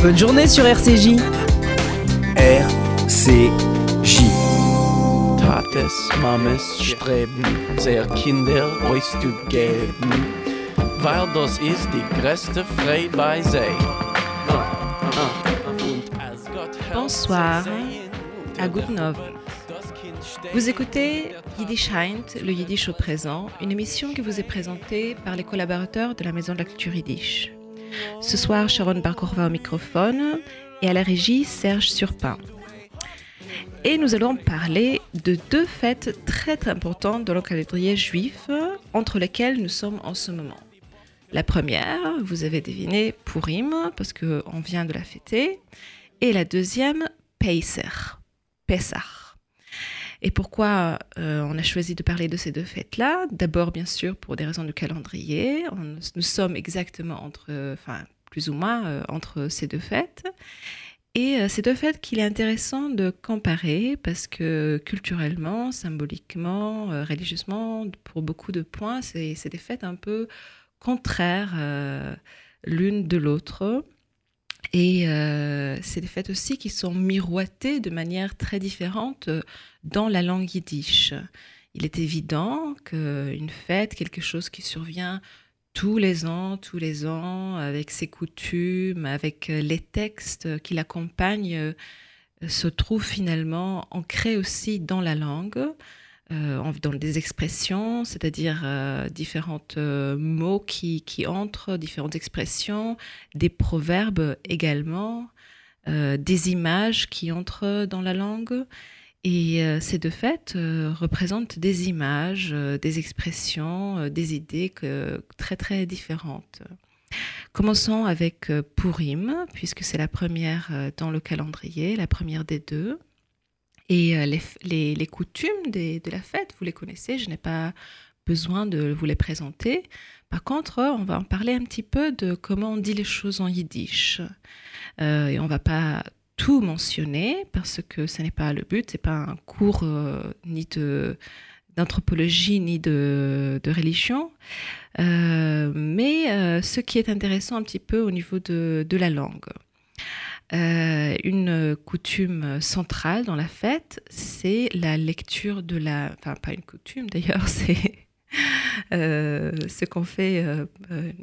Bonne journée sur RCJ. RCJ. Tates, Mames streben, sehr Kinder euch zu geben, weil das ist die größte Freude bei sei. Bonsoir, à Guten Abend. Vous écoutez Yiddish Heint, le Yiddish au présent, une émission qui vous est présentée par les collaborateurs de la Maison de la Culture Yiddish. Ce soir, Sharon Barkorva au microphone et à la régie, Serge Surpin. Et nous allons parler de deux fêtes très, très importantes dans le calendrier juif, entre lesquelles nous sommes en ce moment. La première, vous avez deviné Purim, parce qu'on vient de la fêter. Et la deuxième, Peiser, Pessah. Et pourquoi euh, on a choisi de parler de ces deux fêtes-là? D'abord, bien sûr, pour des raisons de calendrier. nous sommes exactement entre, enfin, plus ou moins euh, entre ces deux fêtes. Et euh, ces deux fêtes qu'il est intéressant de comparer parce que culturellement, symboliquement, religieusement, pour beaucoup de points, c'est des fêtes un peu contraires l'une de l'autre. Et euh, c'est des fêtes aussi qui sont miroitées de manière très différente euh, dans la langue yiddish. Il est évident qu'une fête, quelque chose qui survient tous les ans, tous les ans, avec ses coutumes, avec euh, les textes qui l'accompagnent, se trouve finalement ancré aussi dans la langue. Euh, dans des expressions, c'est-à-dire euh, différents euh, mots qui, entrent, différentes expressions, des proverbes également, des images qui entrent dans la langue. Et ces deux fêtes représentent des images, des expressions, des idées très très différentes. Commençons avec Purim, puisque c'est la première dans le calendrier, la première des deux. Et euh, les, coutumes de la fête, vous les connaissez, je n'ai pas besoin de vous les présenter. Par contre, on va en parler un petit peu de comment on dit les choses en yiddish. Euh, et on va pas tout mentionner parce que ce n'est pas le but, c'est pas un cours euh, ni d'anthropologie ni de, religion, mais ce qui est intéressant un petit peu au niveau de la langue. Euh, une coutume centrale dans la fête, c'est la lecture de la... Enfin, pas une coutume d'ailleurs, c'est euh, ce qu'on fait... Euh,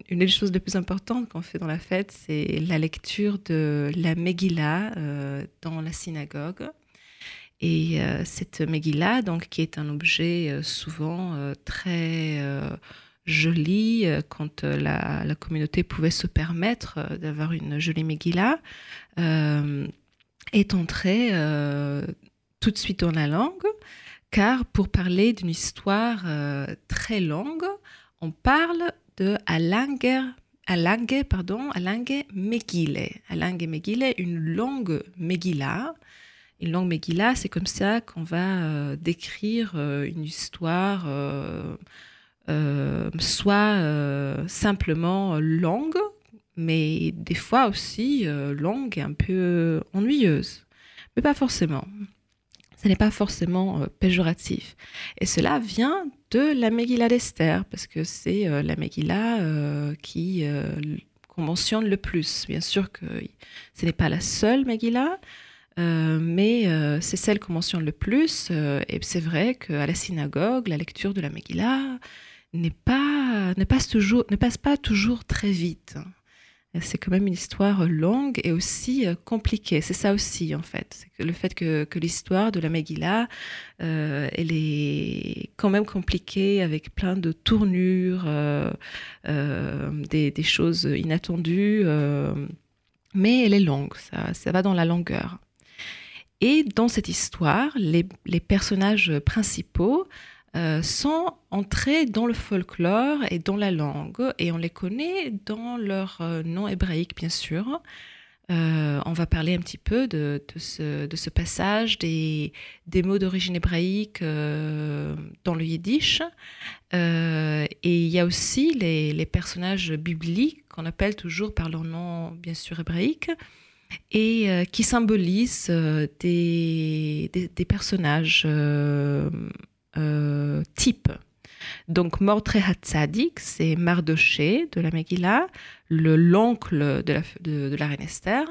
une des choses les plus importantes qu'on fait dans la fête, c'est la lecture de la Megillah dans la synagogue. Et cette Megillah, donc, qui est un objet souvent très jolie euh, quand euh, la, communauté pouvait se permettre euh, d'avoir une jolie Megillah, est entrée tout de suite dans la langue, car pour parler d'une histoire très longue, on parle de Alanger Alange, pardon, Alange une longue Megillah. Une longue Megillah, c'est comme ça qu'on va décrire une histoire soit euh, simplement longue, mais des fois aussi euh, longue et un peu ennuyeuse. Mais pas forcément. Ce n'est pas forcément péjoratif. Et cela vient de la Megillah d'Esther, parce que c'est la Megillah qui qu'on mentionne le plus. Bien sûr que ce n'est pas la seule Megillah, mais c'est celle qu'on mentionne le plus. et c'est vrai qu'à la synagogue, la lecture de la Megillah, pas, ne passe, toujours, ne passe pas toujours très vite. C'est quand même une histoire longue et aussi euh, compliquée. C'est ça aussi, en fait. le fait que, que l'histoire de la Megillah, euh, elle est quand même compliquée avec plein de tournures, euh, des, des, choses inattendues. mais elle est longue, ça, ça va dans la longueur. Et dans cette histoire, les, les personnages principaux euh, sont entrés dans le folklore et dans la langue, et on les connaît dans leur euh, nom hébraïque, bien sûr. Euh, on va parler un petit peu de, ce, passage des, mots d'origine hébraïque dans le yiddish. et il y a aussi les, personnages bibliques qu'on appelle toujours par leur nom, bien sûr, hébraïque, et qui symbolisent des, des, personnages euh, type. Donc Mordre Hatzadik, c'est Mardoché de la Megillah, le l'oncle de la, de, la reine Esther.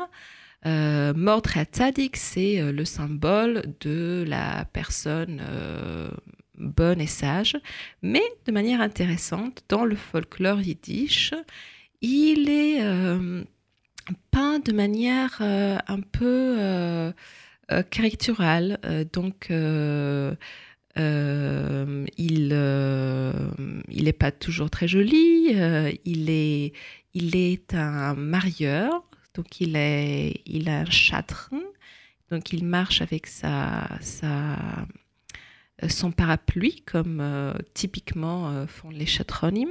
Euh, Mordre Hatzadik, c'est euh, le symbole de la personne euh, bonne et sage, mais de manière intéressante, dans le folklore yiddish, il est peint de manière un peu caricaturale. donc euh, il n'est pas toujours très joli. Euh, il, est, il est un marieur, donc il, est, il a un châtre. Donc il marche avec sa, sa, son parapluie, comme euh, typiquement font les chatronymes.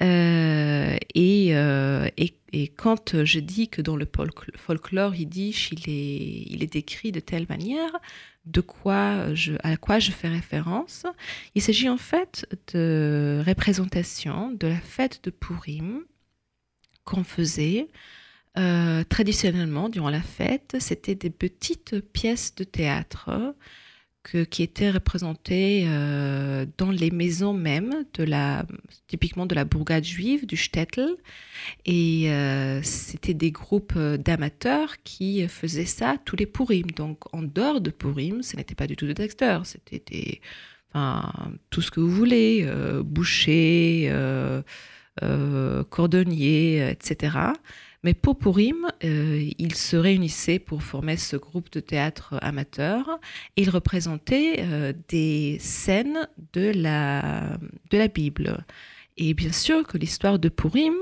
Et, et, et, quand je dis que dans le folklore yiddish, il est, il est décrit de telle manière, de quoi je, à quoi je fais référence. Il s'agit en fait de représentation de la fête de Purim qu'on faisait euh, traditionnellement durant la fête. C'était des petites pièces de théâtre qui étaient représentées euh, dans les maisons même, de la, typiquement de la bourgade juive, du shtetl. Et euh, c'était des groupes euh, d'amateurs qui faisaient ça tous les Purim. Donc en dehors de Purim, ce n'était pas du tout des acteurs, c'était tout ce que vous voulez, boucher, cordonnier, etc. Mais pour Purim, euh, ils se réunissaient pour former ce groupe de théâtre amateur. Ils représentaient euh, des scènes de la, de la Bible. Et bien sûr que l'histoire de Purim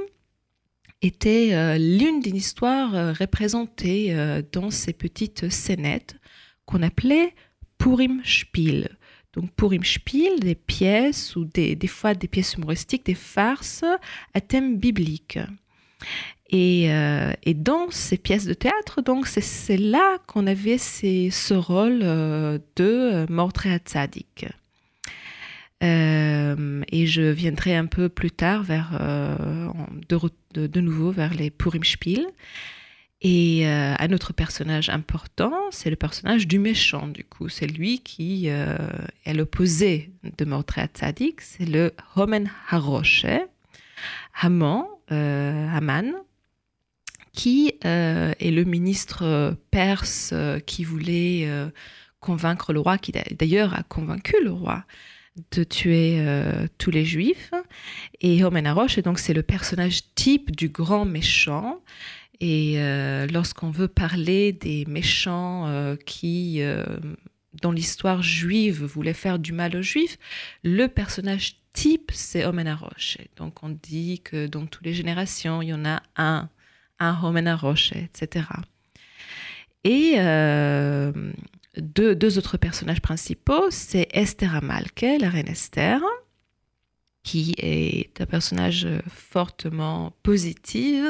était euh, l'une des histoires représentées dans ces petites scénettes qu'on appelait Purim Spiel. Donc Purim Spiel, des pièces ou des, des fois des pièces humoristiques, des farces à thème biblique. Euh, et, dans ces pièces de théâtre, donc c'est là qu'on avait ce rôle euh, de euh, Mordre Tzadik. et je viendrai un peu plus tard de, nouveau vers les Purim Spiel. Et un autre personnage important, c'est le personnage du méchant, du coup. C'est lui qui est l'opposé de Mordre Tzadik, c'est le Homen Haroshe, Haman, Haman, qui euh, est le ministre euh, perse euh, qui voulait convaincre le roi, qui d'ailleurs a convaincu le roi de tuer tous les juifs. Et Homenarosh, et donc c'est le personnage type du grand méchant. Et lorsqu'on veut parler des méchants qui, dans l'histoire juive, voulaient faire du mal aux juifs, le personnage type, c'est Homenarosh. Donc on dit que dans toutes les générations, il y en a un un Homena Roche, etc. Et euh, deux, autres personnages principaux, c'est Esther Amalke, la reine Esther, qui est un personnage fortement positif,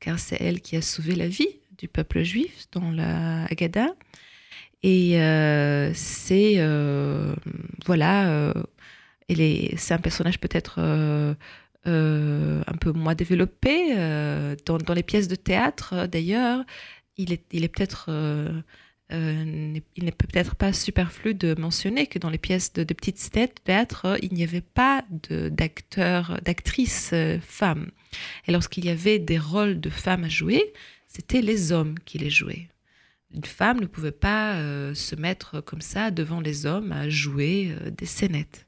car c'est elle qui a sauvé la vie du peuple juif dans la Haggadah. Et euh, c'est euh, voilà, c'est un personnage peut-être euh, un peu moins développé. Euh, dans, les pièces de théâtre, euh, d'ailleurs, il est, peut-être... il n'est peut-être pas superflu de mentionner que dans les pièces de, de petites théâtre, il n'y avait pas d'acteurs, d'actrices femmes. Et lorsqu'il y avait des rôles de femmes à jouer, c'était les hommes qui les jouaient. Une femme ne pouvait pas se mettre comme ça devant les hommes à jouer des scénettes.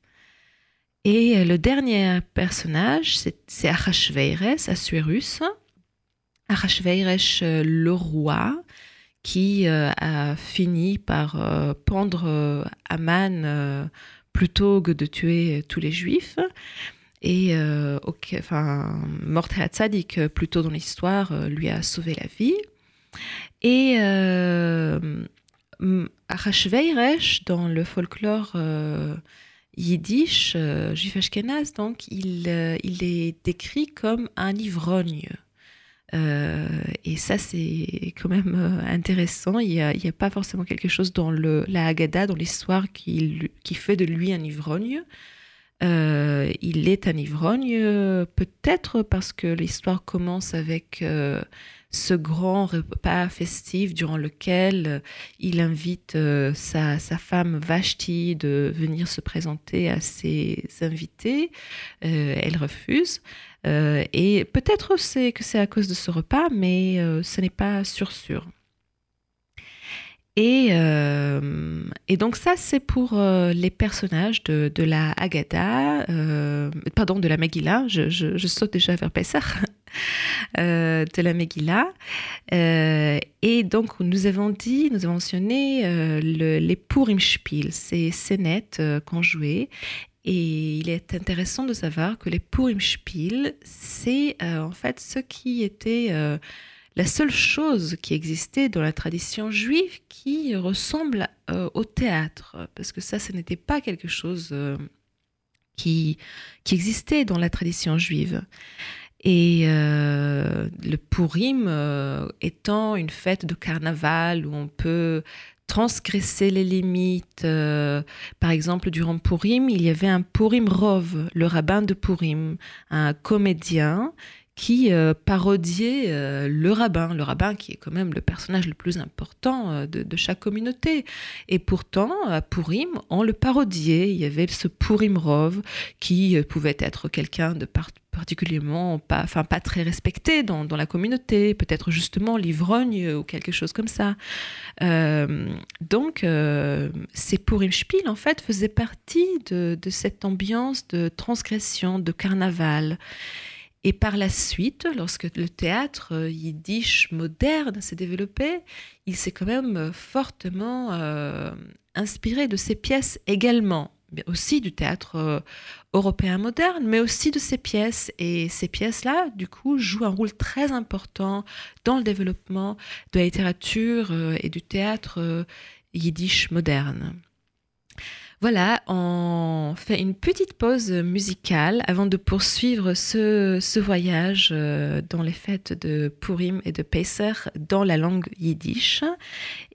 Et euh, le dernier personnage, c'est Achashveires, Assuérus. Achashveires, euh, le roi, qui euh, a fini par pendre Aman plutôt que de tuer tous les juifs. Et enfin, Mordechai Tzadik, plutôt dans l'histoire, lui a sauvé la vie. Et Achashveires, dans le folklore yiddish, euh, juif ashkenaz, donc il, euh, il est décrit comme un ivrogne. Euh, et ça, c'est quand même intéressant. Il n'y a, a, pas forcément quelque chose dans le, la Haggadah, dans l'histoire, qui, qui, fait de lui un ivrogne. il est un ivrogne, peut-être parce que l'histoire commence avec ce grand repas festif durant lequel il invite sa, sa, femme Vashti de venir se présenter à ses invités. elle refuse. et peut-être c'est que c'est à cause de ce repas, mais ce n'est pas sûr sûr. Et, euh, et, donc ça, c'est pour euh, les personnages de, la Agatha, euh, pardon, de la Megillah, je, saute déjà vers Pessah, de la Megillah. et donc, nous avons dit, nous avons mentionné le, les Purim Spiel, ces scénettes qu'on jouait. Et il est intéressant de savoir que les Purim Spiel, c'est en fait ce qui était la seule chose qui existait dans la tradition juive qui ressemble euh, au théâtre, parce que ça, ce n'était pas quelque chose euh, qui, existait dans la tradition juive. Et euh, le Purim étant une fête de carnaval où on peut transgresser les limites. par exemple, durant Purim, il y avait un Purim Rov, le rabbin de Purim, un comédien qui euh, parodiait euh, le rabbin, le rabbin qui est quand même le personnage le plus important euh, de, chaque communauté. Et pourtant, à Purim, on le parodiait. Il y avait ce Purim Rov qui pouvait être quelqu'un de particulièrement pas, enfin pas très respecté dans, la communauté, peut-être justement l'ivrogne ou quelque chose comme ça. donc, ces Purim Spiel, en fait, faisaient partie de, de cette ambiance de transgression, de carnaval. Et par la suite, lorsque le théâtre euh, yiddish moderne s'est développé, il s'est quand même euh, fortement euh, inspiré de ces pièces également, mais aussi du théâtre européen moderne, mais aussi de ces pièces. Et ces pièces-là, du coup, jouent un rôle très important dans le développement de la littérature et du théâtre yiddish moderne. Voilà, on fait une petite pause musicale avant de poursuivre ce, voyage euh, dans les fêtes de Purim et de Pesach dans la langue yiddish.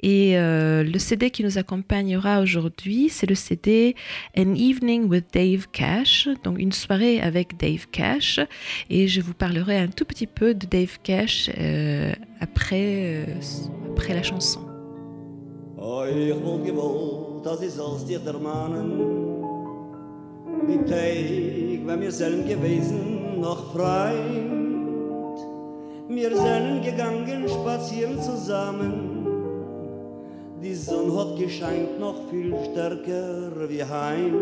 Et euh, le CD qui nous accompagnera aujourd'hui, c'est le CD An Evening with Dave Cash, donc une soirée avec Dave Cash. Et je vous parlerai un tout petit peu de Dave Cash euh, après, après la chanson. Oh, das is aus dir der Mannen. Die Teig, wenn wir selben gewesen, noch frei. Wir sind gegangen, spazieren zusammen. Die Sonne hat gescheint noch viel stärker wie heim.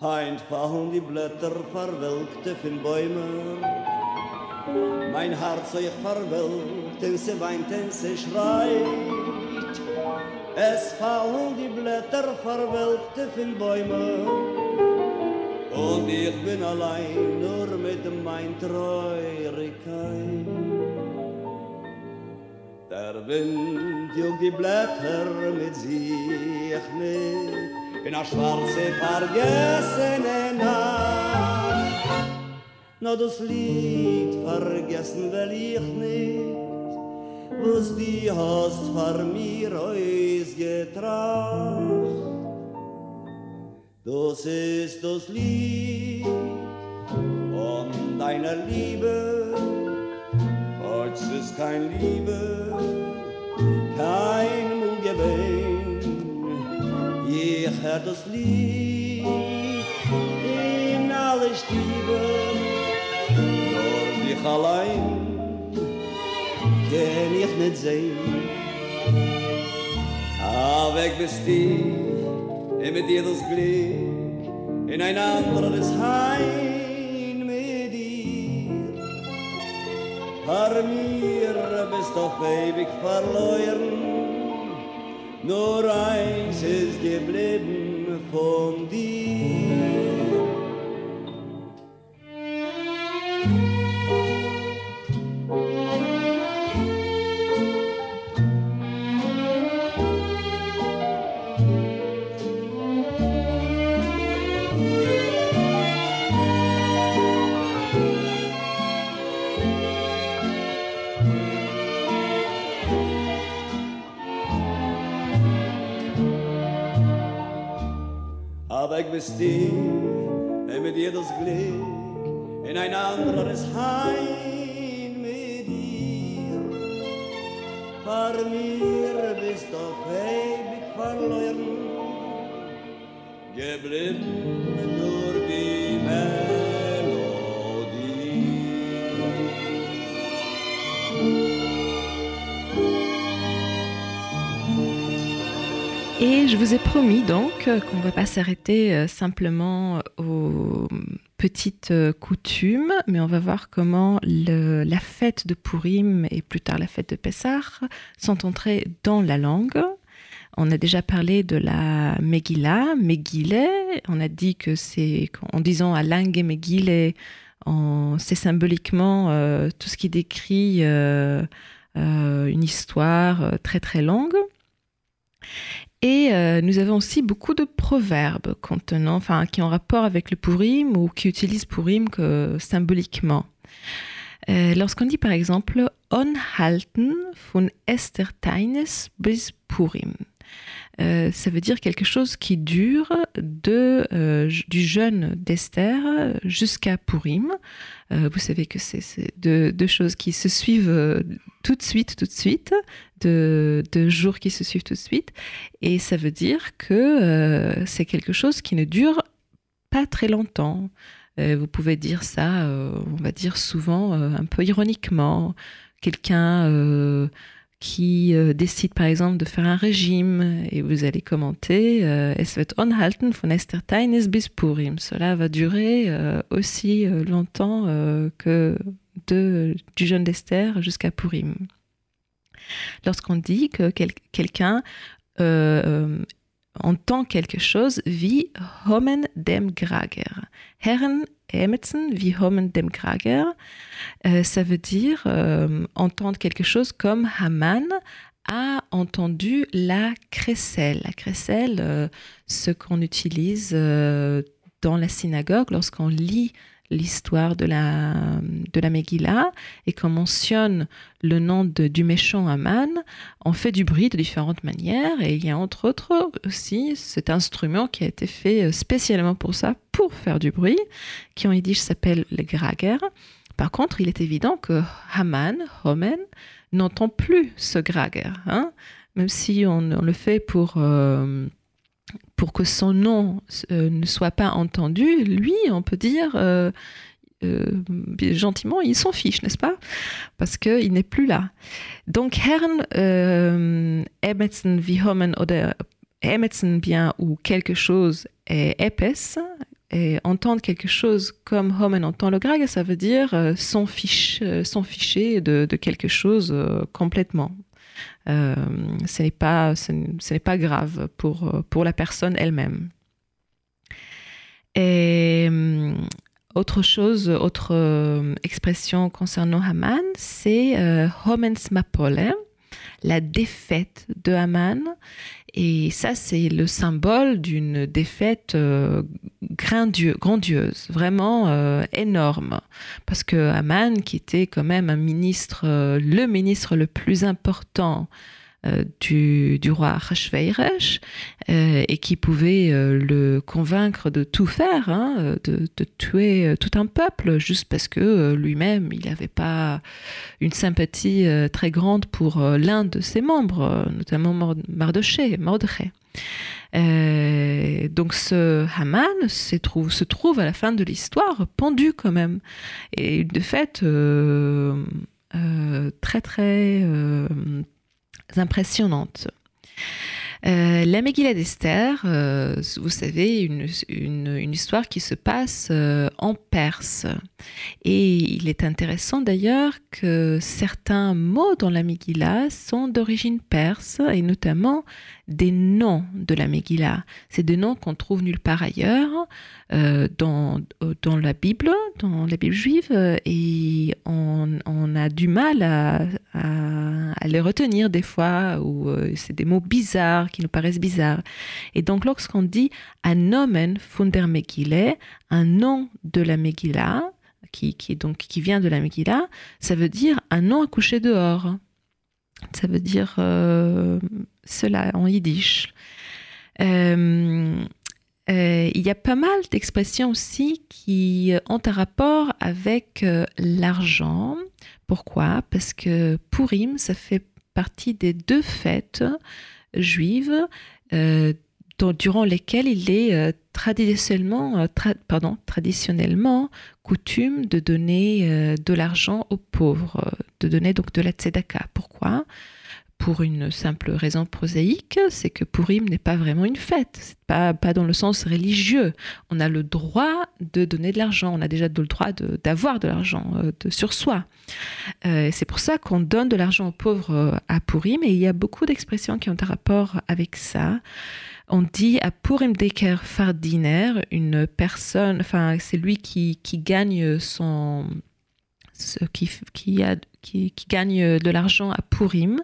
Heint fallen die Blätter verwelkte von Bäumen. Mein Herz euch verwelkt, denn sie weint, denn sie schreit. Es fallen die Blätter verwelkte von Bäumen Und ich bin allein nur mit mein Treurigkeit. Der Wind juckt die Blätter mit sich nicht. In a schwarze vergessene Nacht. Na das Lied vergessen will ich nicht was die hast vor mir eus getracht. Das ist das Lied von deiner Liebe, Heute ist kein Liebe, kein Mundgebein. Ich hör das Lied in alle Stiebe, nur dich allein ken ich net sehen Aber ich bist die Und mit dir das Glück In ein anderes Heim mit dir Par mir bist auf ewig verloren Nur eins ist geblieben von dir weg bist du, ey mit das Glück, in ein anderer ist heim mit dir. Vor mir bist du ewig verloren, geblieben nur die Et je vous ai promis donc qu'on ne va pas s'arrêter euh, simplement aux petites euh, coutumes, mais on va voir comment la fête de Purim et plus tard la fête de Pessah sont entrées dans la langue. On a déjà parlé de la Megillah, Megillah. On a dit que c'est en disant à langue Megillah, c'est symboliquement euh, tout ce qui décrit une histoire très très longue. Et euh, nous avons aussi beaucoup de proverbes contenant, enfin, qui ont rapport avec le Purim ou qui utilisent Purim que, symboliquement. Euh, lorsqu'on dit par exemple Onhalten von Esterteines bis Purim, euh, ça veut dire quelque chose qui dure de, du jeûne d'Esther jusqu'à Purim. vous savez que c'est deux, choses qui se suivent tout de suite, tout de suite de, jours qui se suivent tout de suite. Et ça veut dire que euh, c'est quelque chose qui ne dure pas très longtemps. Euh, vous pouvez dire ça, euh, on va dire souvent un peu ironiquement. Quelqu'un qui décide par exemple de faire un régime et vous allez commenter Es wird anhalten von bis Purim. Cela va durer aussi longtemps que de, du jeûne d'Esther jusqu'à Purim lorsqu'on dit que quelqu'un euh, euh, entend quelque chose wie Homen dem Grager. Herren Emetsen wie Homen dem Grager, euh, ça veut dire entendre quelque chose comme Haman a entendu la crécelle. La crécelle, ce qu'on utilise dans la synagogue lorsqu'on lit l'histoire de la, de la Megillah et qu'on mentionne le nom de, du méchant Aman, on fait du bruit de différentes manières et il y a entre autres aussi cet instrument qui a été fait euh, spécialement pour ça, pour faire du bruit, qui en yiddish s'appelle le grager. Par contre, il est évident que Haman, Homen, n'entend plus ce grager, hein même si on, le fait pour... Euh, pour que son nom euh, ne soit pas entendu, lui, on peut dire euh, euh, gentiment, il s'en fiche, n'est-ce pas? Parce qu'il n'est plus là. Donc, Herrn Emetsen wie Hommen oder bien ou quelque chose est épaisse, et entendre quelque chose comme Hommen entend le grag, ça veut dire s'en ficher, ficher de, de, quelque chose complètement. Euh, ce n'est pas, n'est pas grave pour, pour la personne elle-même. Et euh, autre chose, autre euh, expression concernant Haman, c'est euh, Mapole, la défaite de Haman. Et ça, c'est le symbole d'une défaite euh, grandiose, vraiment euh, énorme. Parce que Haman, qui était quand même un ministre, euh, le ministre le plus important euh, du, roi Achashverosh euh, et qui pouvait euh, le convaincre de tout faire, hein, de, tuer tout un peuple juste parce que lui-même il n'avait pas une sympathie très grande pour l'un de ses membres, notamment Mardoché, Mordechai. donc ce Haman se trouve, se trouve à la fin de l'histoire pendu quand même. Et de fait, très très impressionnantes. Euh, la Megillah d'Esther, euh, vous savez, une, une, histoire qui se passe euh, en perse. Et il est intéressant d'ailleurs que certains mots dans la Megillah sont d'origine perse, et notamment des noms de la Megillah. C'est des noms qu'on trouve nulle part ailleurs euh, dans, dans la Bible, dans la Bible juive, et on, a du mal à, les retenir des fois, ou euh, c'est des mots bizarres qui nous paraissent bizarres. Et donc lorsqu'on dit un nomen Megillah, un nom de la Megillah, qui, qui, donc, qui vient de la Megillah, ça veut dire un nom accouché dehors. Ça veut dire euh, cela en yiddish. Euh, il y a pas mal d'expressions aussi qui ont un rapport avec l'argent. Pourquoi? Parce que Purim, ça fait partie des deux fêtes juives durant lesquelles il est traditionnellement, traditionnellement coutume de donner de l'argent aux pauvres, de donner donc de la tzedaka. Pourquoi? Pour une simple raison prosaïque, c'est que Purim n'est pas vraiment une fête, pas, pas dans le sens religieux. On a le droit de donner de l'argent, on a déjà le droit d'avoir de, l'argent euh, sur soi. Euh, c'est pour ça qu'on donne de l'argent aux pauvres euh, à Purim, et il y a beaucoup d'expressions qui ont un rapport avec ça. On dit à Purim Deker Fardiner, une personne, enfin c'est lui qui, gagne son... Qui, qui, a, qui gagne de l'argent à Purim,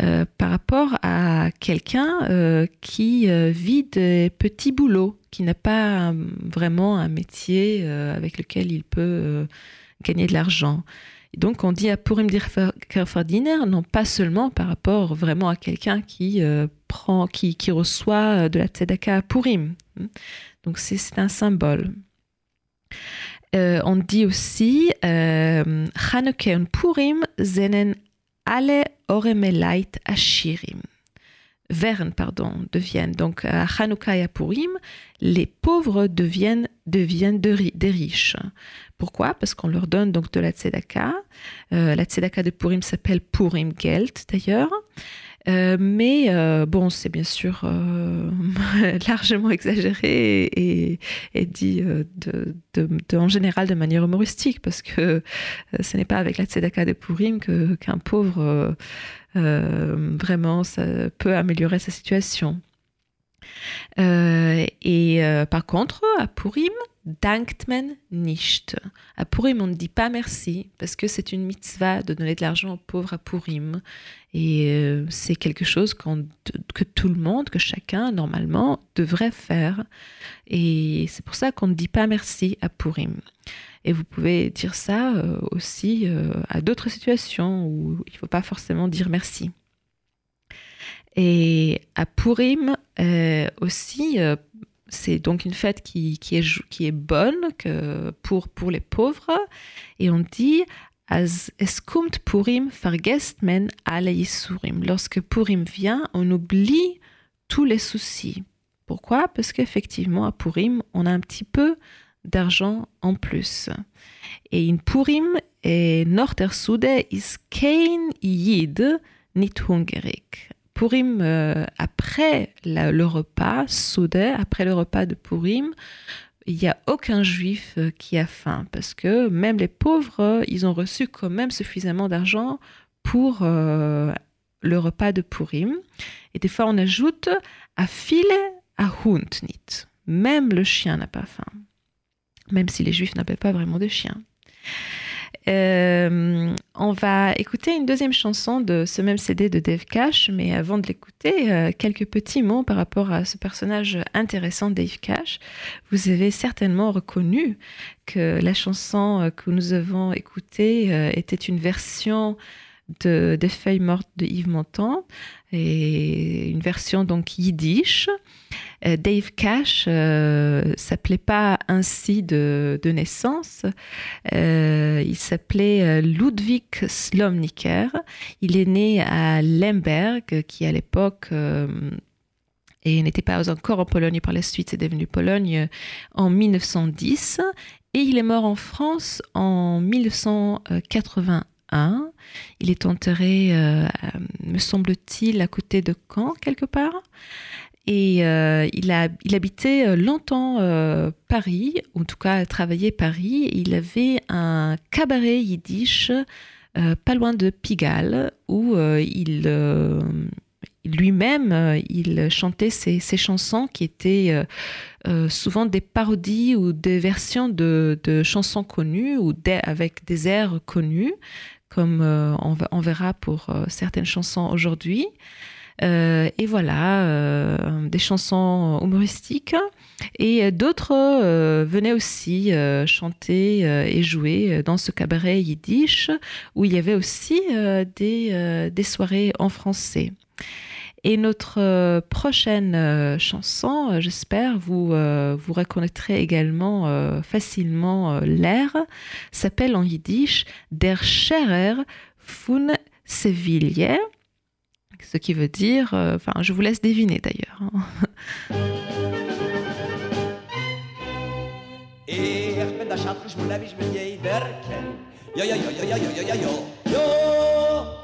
euh, par rapport à quelqu'un euh, qui euh, vit des petits boulots, qui n'a pas vraiment un métier avec lequel il peut gagner de l'argent. donc on dit à Purim dir Kerfardiner, non pas seulement par rapport vraiment à quelqu'un qui prend, qui, qui, reçoit de la tzedaka à Purim. Donc c'est un symbole. on dit aussi Chanukah und Purim zenen alle oremelait ashirim. Verne, pardon, deviennent donc à Hanouka et à Purim, les pauvres deviennent, deviennent des riches. Pourquoi? Parce qu'on leur donne donc de la tzedaka. Euh, la tzedaka de Purim s'appelle Purim Geld d'ailleurs. Euh, mais euh, bon, c'est bien sûr euh, largement exagéré et, dit de, en général de manière humoristique parce que ce n'est pas avec la tzedaka de Purim qu'un pauvre vraiment ça peut améliorer sa situation. et par contre, à Purim, dankt men nicht. À Purim, on ne dit pas merci parce que c'est une mitzvah de donner de l'argent aux pauvres à Purim. Et euh, c'est quelque chose que tout le monde, que chacun, normalement, devrait faire. Et c'est pour ça qu'on ne dit pas merci à Purim. Et vous pouvez dire ça euh, aussi euh, à d'autres situations où il ne faut pas forcément dire merci. Et à Purim aussi, c'est donc une fête qui, est, qui est bonne pour, pour les pauvres. Et on dit es kommt Purim, vergesst men alle. Lorsque Purim vient, on oublie tous les soucis. Pourquoi? Parce qu'effectivement, à Purim, on a un petit peu d'argent en plus. Et in Purim est Nordersude is kein Yid nit hungrig. Purim, euh, après le repas, Soudé, après le repas de Purim, il n'y a aucun juif euh, qui a faim parce que même les pauvres, ils ont reçu quand même suffisamment d'argent pour euh, le repas de Purim. Et des fois, on ajoute à filet à Hund nit. Même le chien n'a pas faim, même si les juifs n'avaient pas vraiment de chien. Euh, on va écouter une deuxième chanson de ce même CD de Dave Cash, mais avant de l'écouter, euh, quelques petits mots par rapport à ce personnage intéressant Dave Cash. Vous avez certainement reconnu que la chanson que nous avons écoutée euh, était une version de, des feuilles mortes de Yves Montand une version donc yiddish. Euh, Dave Cash euh, s'appelait pas ainsi de, naissance. Euh, il s'appelait Ludwig Slomniker. Il est né à Lemberg, qui à l'époque n'était pas encore en Pologne par la suite, c'est devenu Pologne en 1910. Et il est mort en France en 1981 il est enterré, euh, me semble-t-il, à côté de Caen, quelque part. Et euh, il, a, il habitait euh, longtemps Paris, ou en tout cas travaillait Paris. il avait un cabaret yiddish pas loin de Pigalle, où il lui-même, il chantait ses, chansons qui étaient souvent des parodies ou des versions de, chansons connues ou avec des airs connus comme euh, on, verra pour euh, certaines chansons aujourd'hui. Euh, et voilà, des chansons humoristiques. Et d'autres venaient aussi chanter et jouer dans ce cabaret yiddish, où il y avait aussi des, des soirées en français. Et notre prochaine chanson, j'espère, vous, vous reconnaîtrez également facilement l'air, s'appelle en yiddish Der Scherer von Seville, ce qui veut dire, enfin, je vous laisse deviner d'ailleurs. Jo, jo.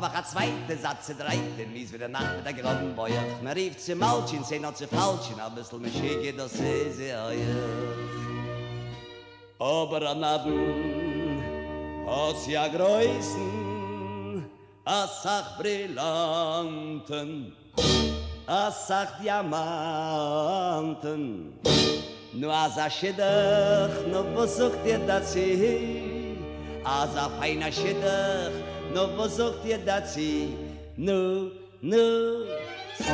Aber a zweite Satz, dreite, mies wieder nach mit der groben Beuch. Man rief zu Malchin, seh noch zu Falschen, a bissel me schicke, das seh sie oh euch. Aber an Abend aus ja größen, a sach brillanten, a sach diamanten. Nu a sach schidach, nu besucht ihr das hier, a sach feiner schidach, shidach nu besucht ihr sie nu nu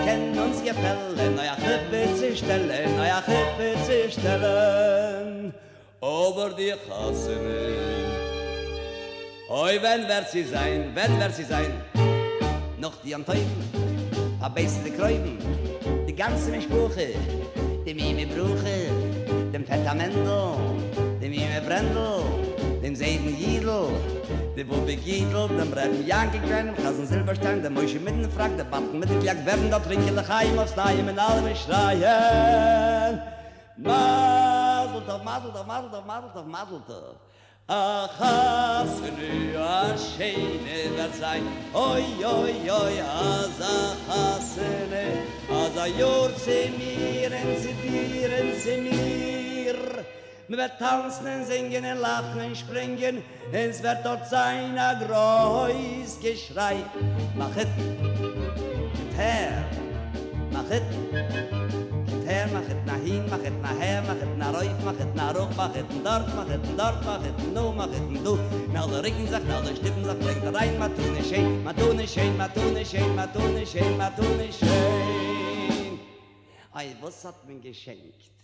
Ken uns gefällen, neuer Chippe zu stellen, neuer Chippe zu stellen, over die Chassene. Oi, wenn wird sie sein, wenn wird sie sein, noch die Anteiden, a beste kreuben die ganze mispuche de mime bruche dem fetamendo de mime brendo dem seiden Jidl. der Bubi Gidl, dem Reben Janke Kwein, im Kassen Silberstein, der Mäusche mit dem Frack, der Bappen mit dem Klack, werden da trinke nach Heim aufs Neim in allem schreien. Mazeltov, Mazeltov, Mazeltov, Mazeltov, Mazeltov. masel. Ach, hast du nur a scheine der Zeit, oi, oi, oi, as a hasene, as a jord se mir, en se dir, en se mir. Wir wird tanzen singen lachen springen, es wird dort sein a groß Geschrei. Mach es, gib her, mach es, gib her, mach nach hin, mach es nach her, mach es nach reuf, mach es nach ruch, mach es nach dort, mach es nach dort, mach es nach mach der Rücken sagt, na der Stippen sagt, bring da rein, ma du nicht schön, ma du nicht schön, ma du nicht schön, ma du nicht schön, ma du nicht schön. Ei, was hat mir geschenkt?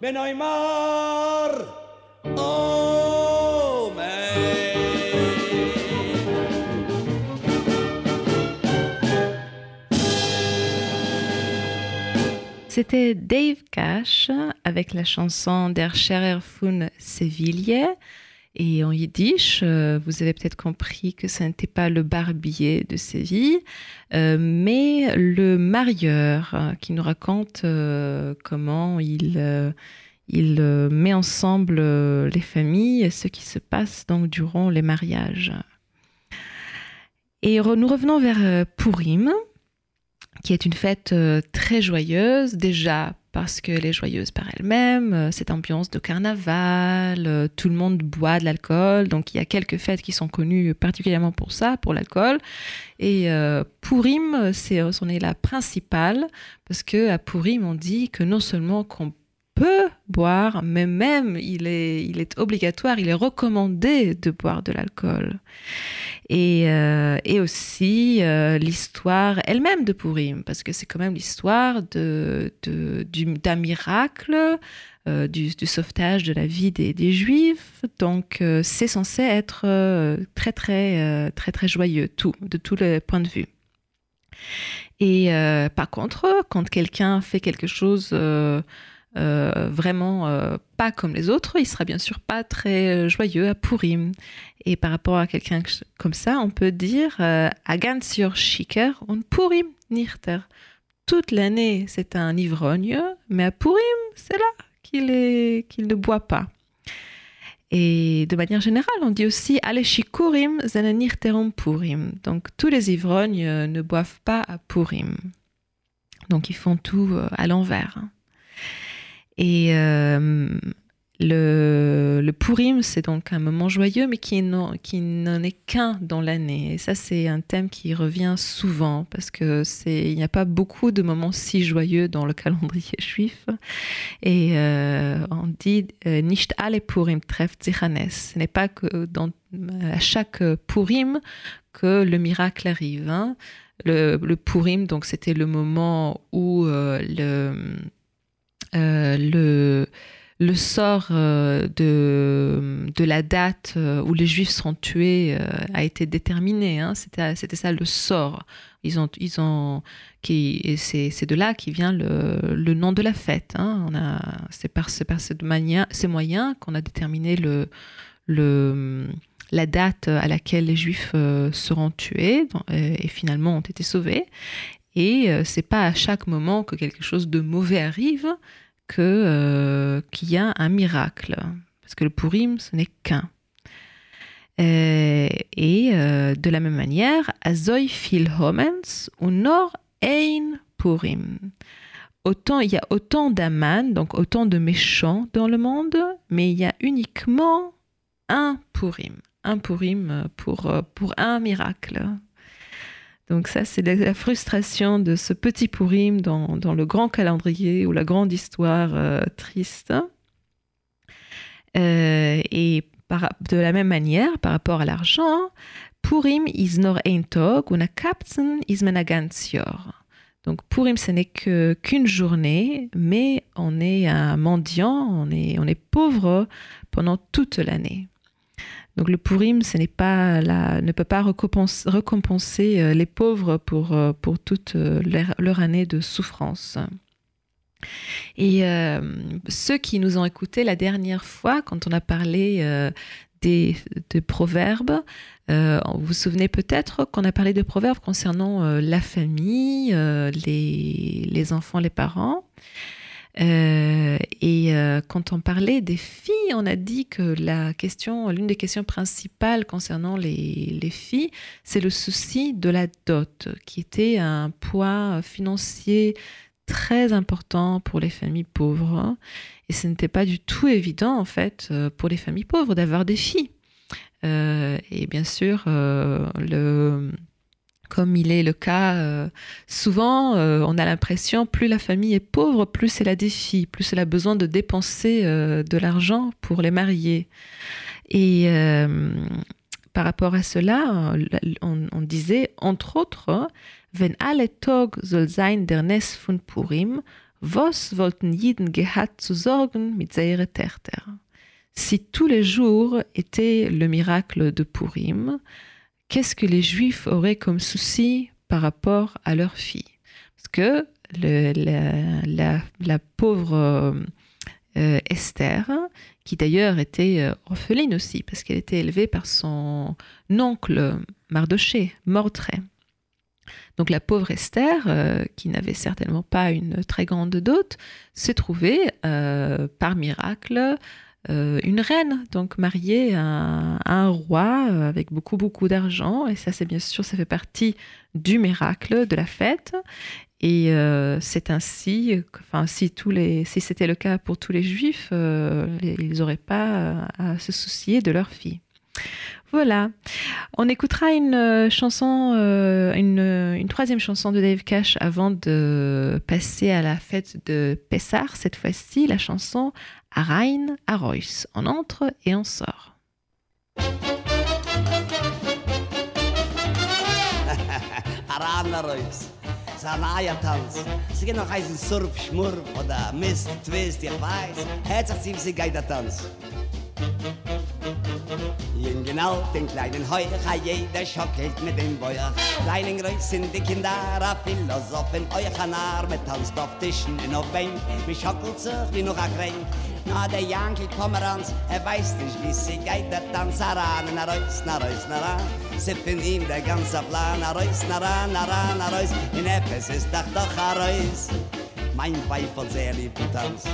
mei. C'était Dave Cash avec la chanson Der Scherer von. Et en yiddish, euh, vous avez peut-être compris que ce n'était pas le barbier de Séville, euh, mais le marieur euh, qui nous raconte comment il, met ensemble les familles et ce qui se passe donc durant les mariages. Et nous revenons vers Purim, qui est une fête très joyeuse, déjà parce qu'elle est joyeuse par elle-même, euh, cette ambiance de carnaval, euh, tout le monde boit de l'alcool, donc il y a quelques fêtes qui sont connues particulièrement pour ça, pour l'alcool. Et euh, Purim, c'est est la principale, parce que à Purim, on dit que non seulement qu'on peut boire, mais même il est, obligatoire, il est recommandé de boire de l'alcool. Et, euh, et aussi euh, l'histoire elle-même de Purim, parce que c'est quand même l'histoire de, d'un miracle, euh, du, sauvetage de la vie des, Juifs. Donc c'est censé être très très très très joyeux, tout, de tous les points de vue. Et par contre, quand quelqu'un fait quelque chose vraiment euh, pas comme les autres, il sera bien sûr pas très euh, joyeux à Purim. Et par rapport à quelqu'un comme ça, on peut dire your Shiker und Purim nirter. Toute l'année, c'est un ivrogne, mais à Purim, c'est là qu'il qu'il ne boit pas. Et de manière générale, on dit aussi Aleshikurim zananirterum Purim. Donc tous les ivrognes ne boivent pas à Purim. Donc ils font tout à l'envers. Et euh, le, Purim, c'est donc un moment joyeux, mais qui n'en est qu'un dans l'année. Et ça, c'est un thème qui revient souvent, parce que il n'y a pas beaucoup de moments si joyeux dans le calendrier juif. Et euh, on dit euh, Nicht alle Purim treff Zichanes. Ce n'est pas à chaque Purim que le miracle arrive. Hein. Le, Purim, donc c'était le moment où le, le sort euh, de, de la date euh, où les Juifs sont tués a été déterminé. Hein. C'était, ça le sort. Ils ont, ils ont, qui, et c'est, de là qui vient le, le nom de la fête. Hein. On a, c'est par, par cette ces moyens qu'on a déterminé le, le, la date à laquelle les Juifs seront tués et finalement ont été sauvés. Et c'est pas à chaque moment que quelque chose de mauvais arrive que euh, qu'il y a un miracle, parce que le Purim, ce n'est qu'un. Euh, et euh, de la même manière, Azoy fil homens ou nor ein Purim. Autant, il y a autant d'Aman, donc autant de méchants dans le monde, mais il y a uniquement un Purim. Un Purim pour, pour un miracle. Donc ça, c'est la frustration de ce petit Pourim dans, le grand calendrier ou la grande histoire euh, triste. Euh, et de la même manière, par rapport à l'argent, Purim is nor ein tog und kapzen is Donc Purim, ce n'est qu'une journée, mais on est un mendiant, on est pauvre pendant toute l'année. Donc le la, ne peut pas récompenser, euh, les pauvres pour, euh, toute euh, leur, année de souffrance. Et ceux qui nous ont écoutés la dernière fois, quand on a parlé des, proverbes, vous vous souvenez peut-être qu'on a parlé de proverbes concernant la famille, les enfants, les parents. Euh, et euh, quand on parlait des filles, on a dit que la question, l'une des questions principales concernant les, les filles, c'est le souci de la dot, qui était un poids financier très important pour les familles pauvres. Et ce n'était pas du tout évident, en fait, euh, pour les familles pauvres d'avoir des filles. et bien sûr, le comme il est le cas euh, souvent, euh, on a l'impression plus la famille est pauvre, plus elle a des filles, plus elle a besoin de dépenser euh, de l'argent pour les marier. Et par rapport à cela, on, disait entre autres, wenn alle Tag soll sein der von Purim, was wollten jeden gehabt zu sorgen mit seiner Terter? Si tous les jours étaient le miracle de Purim, qu'est-ce que les Juifs auraient comme souci par rapport à leur fille? Parce que la, pauvre euh, euh, Esther, qui d'ailleurs était euh, orpheline aussi, parce qu'elle était élevée par son oncle Mardoché, Mordré. Donc la pauvre Esther, qui n'avait certainement pas une très grande dot, s'est trouvée par miracle euh, une reine, donc mariée à, un roi euh, avec beaucoup, beaucoup d'argent. Et ça, c'est bien sûr, ça fait partie du miracle de la fête. Et euh, c'est ainsi, enfin, si, tous les, si c'était le cas pour tous les juifs, ils n'auraient pas à se soucier de leur fille. Voilà. On écoutera une chanson, euh, une, troisième chanson de Dave Cash avant de passer à la fête de Pessar. Cette fois-ci, la chanson Arain à Royce. On entre et on sort. Arain Royce. Sanaya Tanz. Sie gehen noch heißen Surf, Schmurf oder Mist, Twist, ich weiß. Herzlich sie geider Tanz. In genau den kleinen Heucher, jeder schockelt mit dem Bäuer. Kleinen Größ sind die Kinder, a Philosophen, euch an Arme tanzt auf Tischen in Bein. Mich schockelt sich wie noch ein Kränk. Na, der Jankel Pomeranz, er weiß nicht, wie sie geht, der Tanz, a ran, na reus, na reus, na ran. Sippen ihm der ganze Plan, a reus, na ran, na ran, na reus. In Eppes ist doch doch a reus. Mein Weib von sehr lieben Tanz.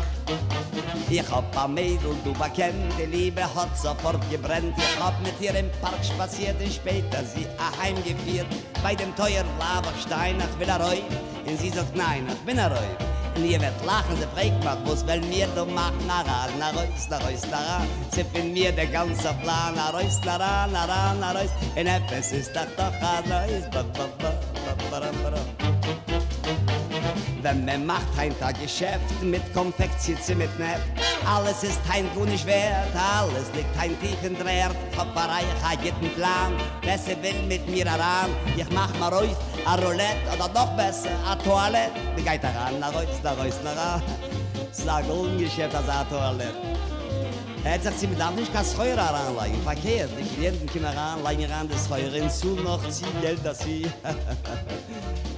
Ich hab a Mädel, du bekennt, die Liebe hat sofort gebrennt. Ich hab mit ihr im Park spaziert und später sie a heimgeführt. Bei dem teuer Laberstein, ich will a Räu. Und sie sagt, nein, ich bin a Räu. Und ihr wird lachen, sie fragt mich, was will mir du machen? Na ran, na reus, na reus, na ran. Sie finden mir der ganze Plan, na reus, na ran, na ran, na reus. Und etwas ist doch doch a reus. Ba, ba, ba, ba, ba, ba, ba. Wenn man macht ein Tag Geschäft mit Konfektionsitze mit Neft. Alles ist ein Gunisch wert, alles liegt ein tiefen Dreht. Hopperei, ich hab einen Plan, besser will mit mir heran. Ich mach mal ruhig a Roulette oder noch besser a Toilette. Wie geht da ran, na reus, na reus, na ran. Sag ungeschäft als a Toilette. Er sagt, sie darf nicht kein Feuer heranlegen, verkehrt. Die Klienten kommen heran, legen heran das Feuer hinzu, noch ziehen Geld, dass sie...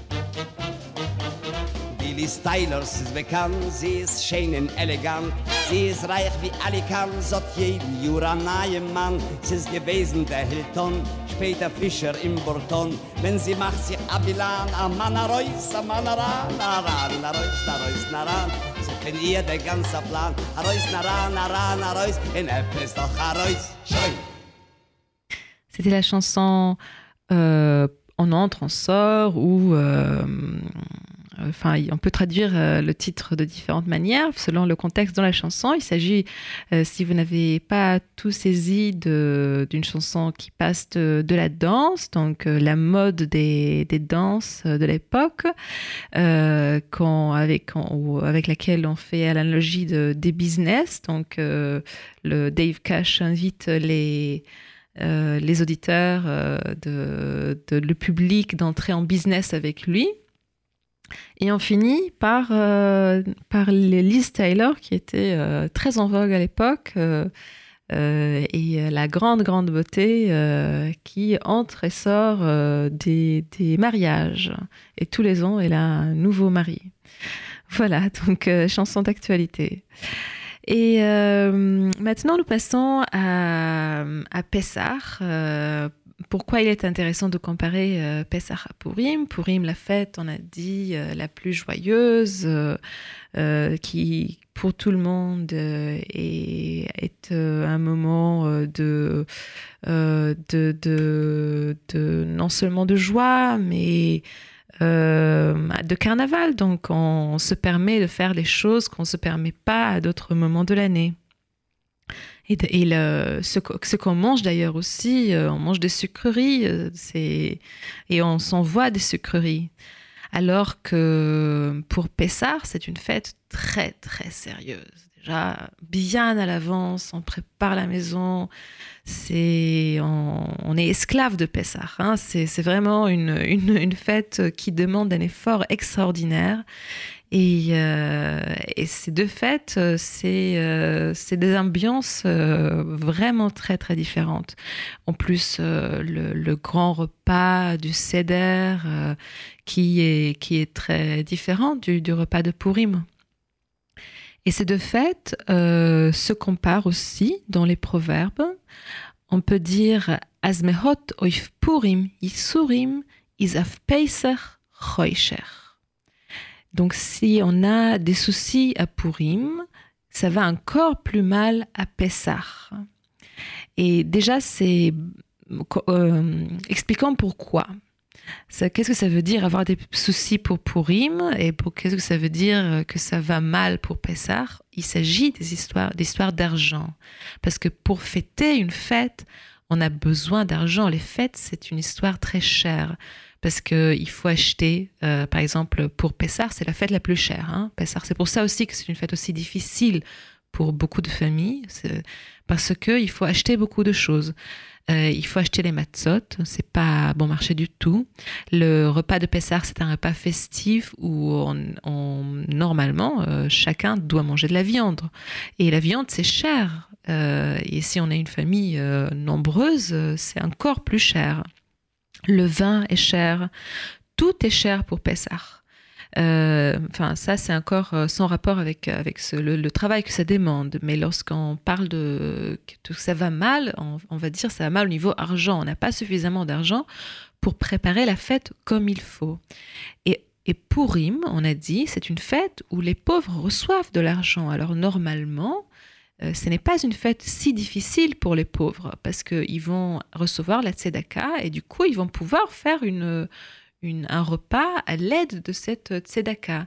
Lily Stylers bekannt, sie ist schön und elegant. Sie ist reich wie Alicant, so hat jeden Jura nahe Mann. Sie ist gewesen der Hilton, später Fischer im Burton. Wenn sie macht sich Abilan, a Mann a Reus, a Mann a Ran, a Ran, a Reus, a Reus, a Ran. So kennt ihr der ganze Plan, a Reus, a Ran, a Ran, a Reus, in Eppes doch a Reus, schön. C'était la chanson euh, On entre, on sort ou... Euh, enfin, on peut traduire euh, le titre de différentes manières selon le contexte dans la chanson. Il s'agit, euh, si vous n'avez pas tout saisi, d'une chanson qui passe de, la danse, donc euh, la mode des, danses de l'époque, avec, laquelle on fait l'analogie de, des business. Donc, le Dave Cash invite les auditeurs, le public d'entrer en business avec lui. Et on finit par, euh, par Liz Taylor, qui était euh, très en vogue à l'époque, euh, et la grande, grande beauté qui entre et sort des, des, mariages. Et tous les ans, elle a un nouveau mari. Voilà, donc chanson d'actualité. Et maintenant, nous passons à, à Pessar pourquoi il est intéressant de comparer euh, Pessah à Purim Purim, la fête, on a dit, euh, la plus joyeuse, euh, qui pour tout le monde est, un moment de, non seulement de joie, mais de carnaval. Donc on se permet de faire des choses qu'on ne se permet pas à d'autres moments de l'année. Et, ce, qu'on mange d'ailleurs aussi, euh, on mange des sucreries, euh, et on s'envoie des sucreries. Alors que pour Pessar, c'est une fête très très sérieuse. Déjà, bien à l'avance, on prépare la maison, c'est, on, est esclave de Pessar. Hein. C'est, vraiment une, une, fête qui demande un effort extraordinaire. Et, euh, et c'est de fait, euh, c'est euh, des ambiances euh, vraiment très très différentes. En plus, le, le, grand repas du Seder qui, est, qui est très différent du, du repas de Purim. Et c'est de fait se compare aussi dans les proverbes. On peut dire Azmehot oif Purim yisurim izaf Pesach choisher. Donc si on a des soucis à Purim, ça va encore plus mal à Pessah. Et déjà, c'est euh, expliquons pourquoi. Qu'est-ce que ça veut dire avoir des soucis pour Purim et pour qu'est-ce que ça veut dire que ça va mal pour Pessah? Il s'agit des histoires, d'argent. Parce que pour fêter une fête, on a besoin d'argent. Les fêtes, c'est une histoire très chère parce qu'il faut acheter, euh, par exemple, pour Pessar, c'est la fête la plus chère. Hein, c'est pour ça aussi que c'est une fête aussi difficile pour beaucoup de familles, parce qu'il faut acheter beaucoup de choses. Euh, il faut acheter les matzot, c'est pas bon marché du tout. Le repas de Pessar, c'est un repas festif où on, normalement euh, chacun doit manger de la viande. Et la viande, c'est cher. et si on a une famille nombreuse, c'est encore plus cher le vin est cher, tout est cher pour Pessah. Euh, enfin, ça, c'est encore euh, sans rapport avec, avec le, travail que ça demande. Mais lorsqu'on parle de que ça va mal, on, va dire ça va mal au niveau argent. On n'a pas suffisamment d'argent pour préparer la fête comme il faut. Et, et Purim, on a dit, c'est une fête où les pauvres reçoivent de l'argent. Alors normalement, euh, ce n'est pas une fête si difficile pour les pauvres parce qu'ils vont recevoir la tzedaka et du coup, ils vont pouvoir faire un repas à l'aide de cette tzedaka.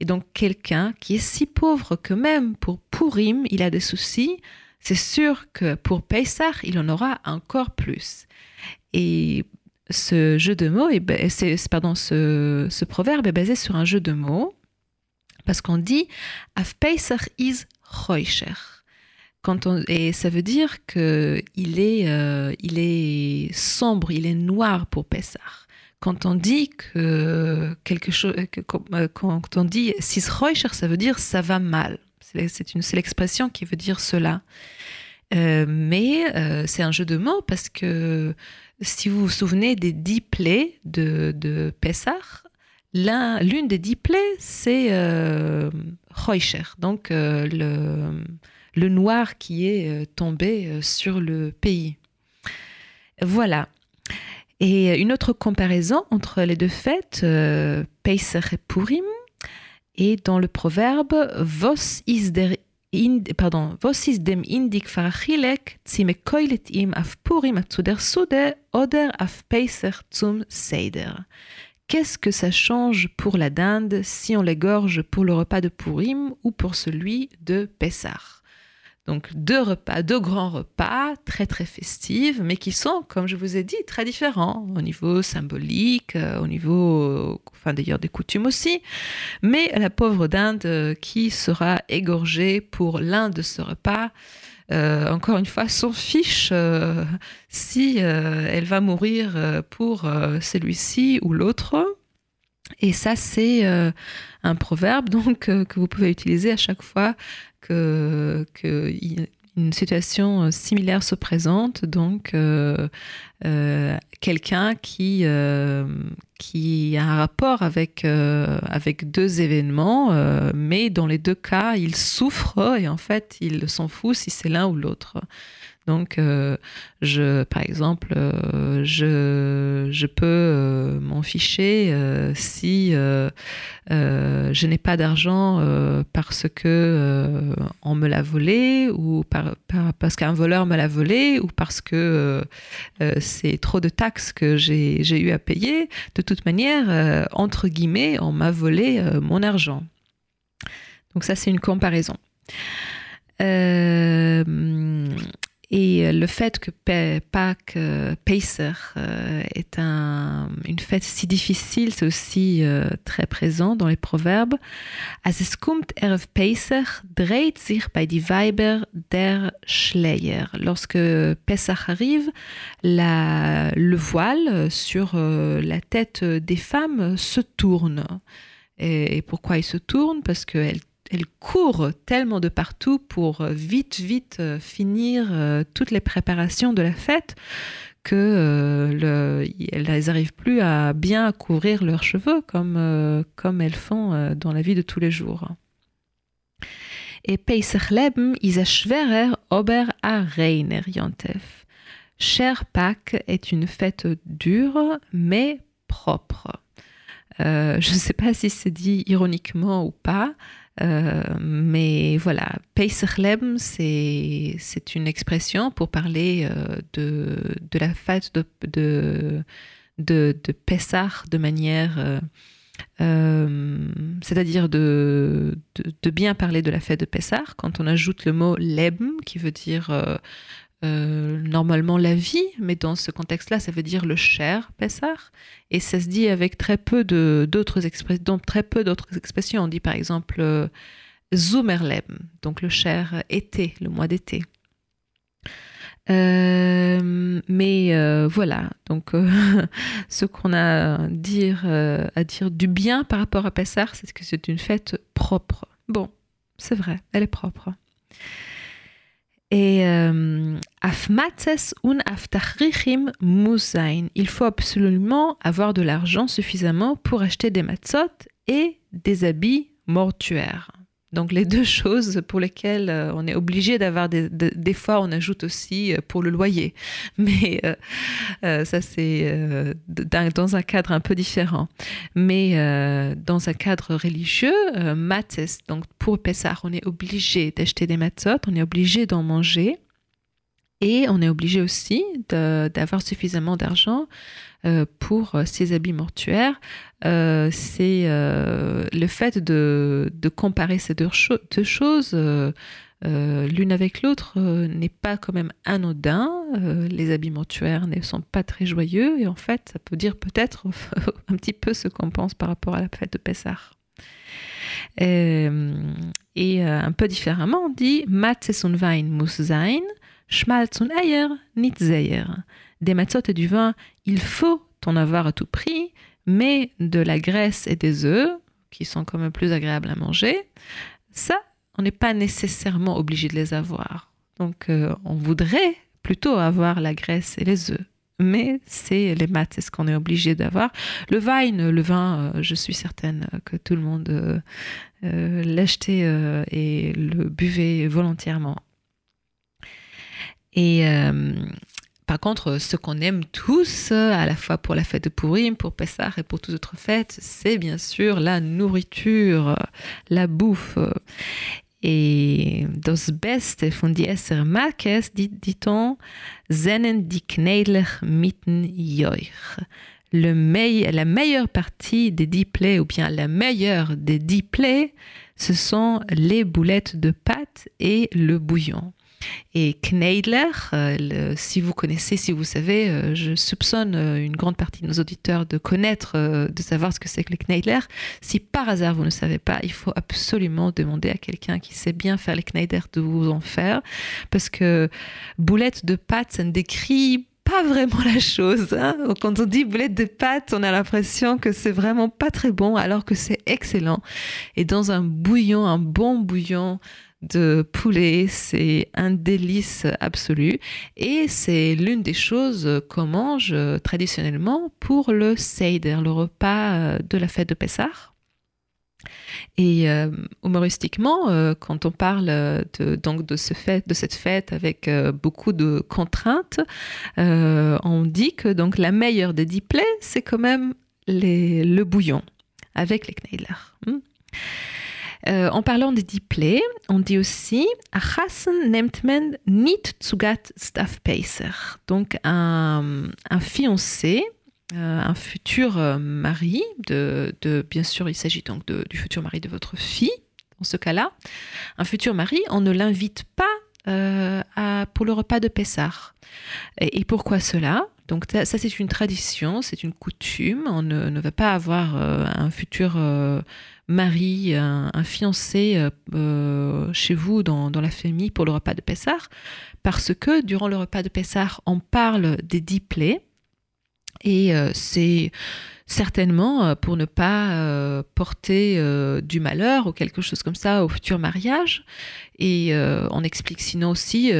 Et donc, quelqu'un qui est si pauvre que même pour Purim, il a des soucis, c'est sûr que pour Pesach, il en aura encore plus. Et ce jeu de mots, pardon, ce, proverbe est basé sur un jeu de mots parce qu'on dit Af Pesach is Et ça veut dire que il est, euh, il est sombre, il est noir pour Pessah. Quand on dit que quelque chose, euh, quand on dit Sisroicher, ça veut dire ça va mal. C'est l'expression qui veut dire cela. Euh, mais c'est un jeu de mots parce que si vous vous souvenez des dix plaies de, de Pessah, l'une des dix plaies, c'est euh, donc le le noir qui est euh, tombé euh, sur le pays. Voilà. Et une autre comparaison entre les deux fêtes, euh, Pesach et Purim, est dans le proverbe Vos is dem indik farachilek, koilet im af Purim der sude, oder af Pesach zum Seider. Qu'est-ce que ça change pour la dinde si on l'égorge pour le repas de Purim ou pour celui de Pessah donc deux repas, deux grands repas très très festifs, mais qui sont, comme je vous ai dit, très différents au niveau symbolique, euh, au niveau, enfin d'ailleurs des coutumes aussi. Mais la pauvre dinde euh, qui sera égorgée pour l'un de ce repas, euh, encore une fois, s'en fiche si elle va mourir pour celui-ci ou l'autre. Et ça, c'est un proverbe donc que vous pouvez utiliser à chaque fois que, une situation euh, similaire se présente, donc euh, euh, quelqu'un qui, qui a un rapport avec, avec deux événements, mais dans les deux cas, il souffre et en fait, il s'en fout si c'est l'un ou l'autre. Donc, euh, je, par exemple, euh, je, je, peux euh, m'en ficher si je n'ai pas d'argent parce que on me l'a volé ou parce qu'un voleur me l'a volé ou parce que c'est trop de taxes que j'ai eu à payer. De toute manière, entre guillemets, on m'a volé mon argent. Donc ça, c'est une comparaison. Euh, et euh, le fait que Pâques, euh, Pesach, euh, est une fête si difficile, c'est aussi très présent dans les proverbes. As es kommt Erev Pesach, dreht sich bei die Weiber der Schleier. Lorsque Pesach arrive, la, le voile sur la tête des femmes se tourne. Et, et pourquoi il se tourne? Parce qu'elles elle court tellement de partout pour euh, vite, vite euh, finir euh, toutes les préparations de la fête que n'arrivent plus à bien couvrir leurs cheveux comme, comme elles font dans la vie de tous les jours. Et Pesach Leben ist schwerer Ober a Reiner Jontef. Cher Pâques est une fête dure mais propre. je ne sais pas si c'est dit ironiquement ou pas, euh, mais voilà, Leben, c'est une expression pour parler euh, de, de, la fête de, de, de, de Pessah de manière. Euh, c'est-à-dire de, de, bien parler de la fête de Pessah quand on ajoute le mot Leben qui veut dire normalement la vie, mais dans ce contexte-là, ça veut dire le cher Pessah, et ça se dit avec très peu d'autres expressions, très peu d'autres expressions. On dit par exemple Zumerlem, donc le cher été, le mois d'été. Euh, mais euh, voilà, donc euh, ce qu'on a à dire, à dire du bien par rapport à Pessah, c'est que c'est une fête propre. Bon, c'est vrai, elle est propre. Et musain. Il faut absolument avoir de l'argent suffisamment pour acheter des matzot et des habits mortuaires. Donc les deux choses pour lesquelles euh, on est obligé d'avoir des, des, fois on ajoute aussi euh, pour le loyer, mais euh, ça c'est dans un cadre un peu différent. Mais dans un cadre religieux, matzes, donc pour Pessah, on est obligé d'acheter des matzot, on est obligé d'en manger. Et on est obligé aussi d'avoir suffisamment d'argent pour ces habits mortuaires. Euh, c'est euh, le fait de, comparer ces deux, choses. l'une avec l'autre n'est pas quand même anodin. les habits mortuaires ne sont pas très joyeux et en fait, ça peut dire peut-être un petit peu ce qu'on pense par rapport à la fête de Pessah. et un peu différemment, on dit Mat und Wein muss sein, Schmalz und Eier, nicht sehr. Des matzot et du vin, il faut en avoir à tout prix, mais de la graisse et des œufs, qui sont quand même plus agréables à manger, ça, on n'est pas nécessairement obligé de les avoir. Donc, euh, on voudrait plutôt avoir la graisse et les œufs. Mais c'est les maths, c'est ce qu'on est obligé d'avoir. Le vin, le vin, euh, je suis certaine que tout le monde euh, l'achetait et le buvait volontairement. Et par contre, ce qu'on aime tous, à la fois pour la fête de Purim, pour Pessah et pour toutes autres fêtes, c'est bien sûr la nourriture, la bouffe. Et das Beste von die Esser Markes, dit-on, zennen die Knädler mitten joich. Le la meilleure partie des dix plaies, ou bien la meilleure des dix plaies, ce sont les boulettes de pâte et le bouillon. Et Kneidler, euh, si vous connaissez, si vous savez, euh, je soupçonne euh, une grande partie de nos auditeurs de connaître, de savoir ce que c'est que le Kneidler. Si par hasard vous ne savez pas, il faut absolument demander à quelqu'un qui sait bien faire les Kneidler de vous en faire, parce que boulette de pâte, ça ne décrit pas vraiment la chose. Hein. Quand on dit boulette de pâte, on a l'impression que c'est vraiment pas très bon, alors que c'est excellent. Et dans un bouillon, un bon bouillon, de poulet, c'est un délice absolu et c'est l'une des choses qu'on mange traditionnellement pour le Seder, le repas euh, de la fête de Pessah. Et euh, humoristiquement, euh, quand on parle de, donc de cette fête avec beaucoup de contraintes, on dit que donc la meilleure des dix plaies, c'est quand même le bouillon avec les kneidler. Hmm. Euh, en parlant des dix plaies, on dit aussi Achassen nimmt man nicht zugat Staffpeiser. Donc un, fiancé, euh, un futur euh, mari, de, de, bien sûr il s'agit donc de, du futur mari de votre fille, dans ce cas-là, un futur mari, on ne l'invite pas pour le repas de Pessah. Et, pourquoi cela? Donc ça, c'est une tradition, c'est une coutume. On ne, ne va pas avoir un futur mari, un, fiancé euh, euh, chez vous dans, la famille pour le repas de Pessah, parce que durant le repas de Pessah, on parle des dix plaies, et euh, c'est certainement euh, pour ne pas euh, porter euh, du malheur ou quelque chose comme ça au futur mariage. Et on explique sinon aussi,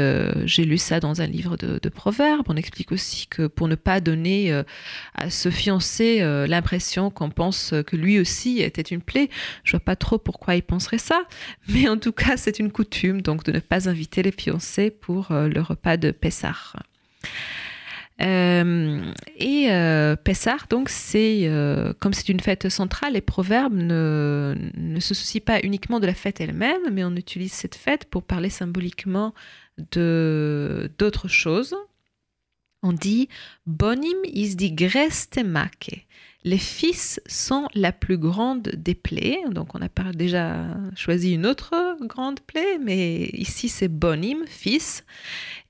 j'ai lu ça dans un livre de, de, proverbes, on explique aussi que pour ne pas donner à ce fiancé l'impression qu'on pense que lui aussi était une plaie, je vois pas trop pourquoi il penserait ça, mais en tout cas c'est une coutume donc de ne pas inviter les fiancés pour le repas de Pessah. Euh, et euh, Pessah, donc, c'est euh, comme c'est une fête centrale, les proverbes ne, ne, se soucient pas uniquement de la fête elle-même, mais on utilise cette fête pour parler symboliquement de d'autres choses. On dit Bonim is die greste make. Les fils sont la plus grande des plaies. Donc on a déjà choisi une autre grande plaie, mais ici c'est bonim, fils.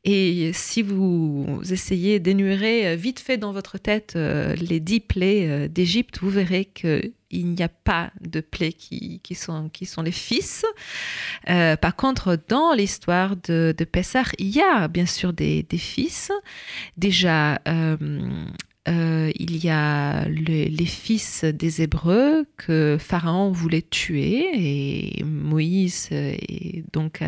Et si vous essayez d'énumérer vite fait dans votre tête euh, les dix plaies euh, d'Égypte, vous verrez qu'il n'y a pas de plaies qui, sont, les fils. Euh, par contre, dans l'histoire de, de Pessah, il y a bien sûr des, fils. Déjà, euh, il y a les fils des Hébreux que Pharaon voulait tuer et Moïse donc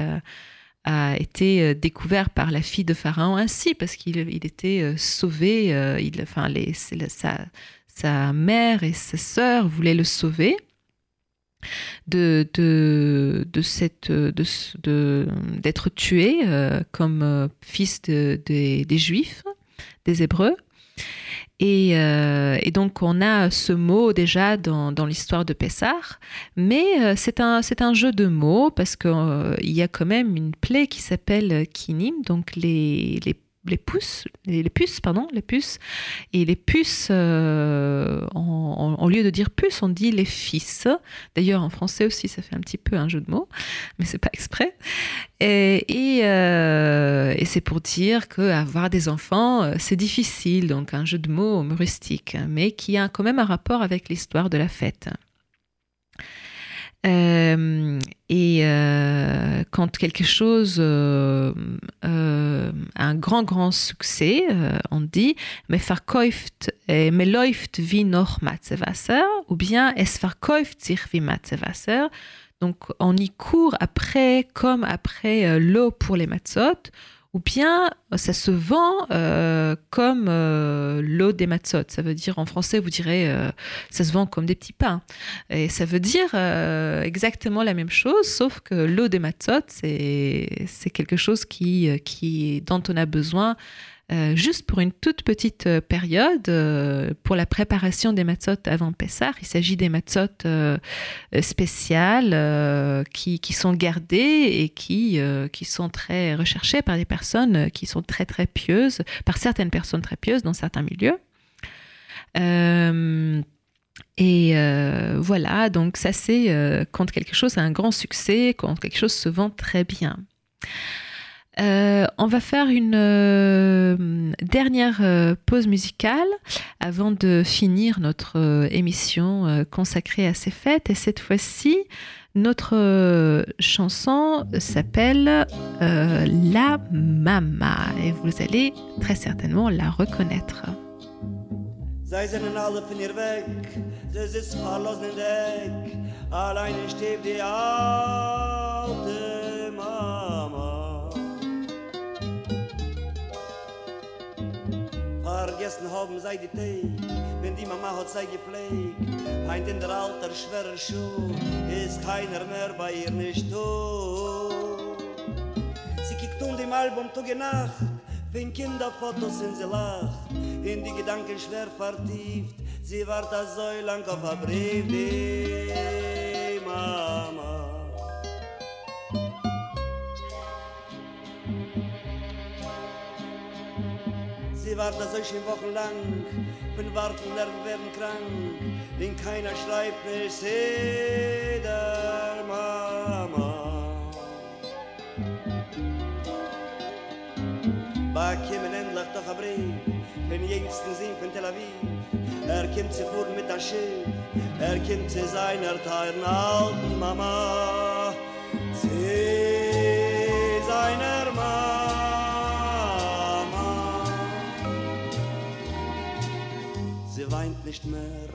a, été euh, découvert par la fille de Pharaon ainsi parce qu'il était euh, sauvé. il, enfin, sa, mère et sa sœur voulaient le sauver de, cette d'être tué comme fils des Juifs, des Hébreux. Euh, et, donc on a ce mot déjà dans, l'histoire de Pessar, mais euh, c'est un, un jeu de mots parce qu'il euh, y a quand même une plaie qui s'appelle kinim, donc les, les les puces, les, puces, pardon, les puces. Et les puces, euh, en, lieu de dire puces, on dit les fils. D'ailleurs, en français aussi, ça fait un petit peu un jeu de mots, mais c'est pas exprès. Et, euh, et, c'est pour dire qu'avoir des enfants, euh, c'est difficile, donc un jeu de mots humoristique, mais qui a quand même un rapport avec l'histoire de la fête. Euh, et euh, quand quelque chose euh, a un grand, grand succès, on dit me verkauft, me läuft wie noch Matzewasser ou bien es verkauft sich wie Matzewasser. Donc on y court après comme après l'eau pour les matzot ou bien ça se vend euh, comme euh, l'eau des matzot. Ça veut dire, en français, vous direz, euh, ça se vend comme des petits pains. Et ça veut dire exactement la même chose, sauf que l'eau des matzot, c'est quelque chose qui, qui, dont on a besoin euh, juste pour une toute petite euh, période, euh, pour la préparation des matzot avant Pessah. Il s'agit des matzot spéciales qui, qui, sont gardées et qui, qui sont très recherchées par des personnes qui sont très très pieuses, par certaines personnes très pieuses dans certains milieux. et voilà, donc ça c'est quand quelque chose a un grand succès, quand quelque chose se vend très bien. Euh, on va faire une euh, dernière euh, pause musicale avant de finir notre émission consacrée à ces fêtes. Et cette fois-ci, notre chanson s'appelle La Mama et vous allez très certainement la reconnaître. Vergessen haben sei die Tee, wenn die Mama hat sei gepflegt. Heint in der alter schwerer Schuh, ist keiner mehr bei ihr nicht tot. Sie kickt um dem Album Tuge Nacht, wenn Kinderfotos in sie lacht, in die Gedanken schwer vertieft, sie wartet so lang auf ein Brief, die Mama. Sie war da solche Wochen lang, bin warten, Nerven werden krank, denn keiner schreibt nicht, seh Mama. Ba kiemen endlich doch ein Brief, den jüngsten Sinn von Tel Aviv, er kommt zu fuhren mit der Schiff, er kommt zu seiner teuren alten Mama. Sie seiner weint nicht mehr,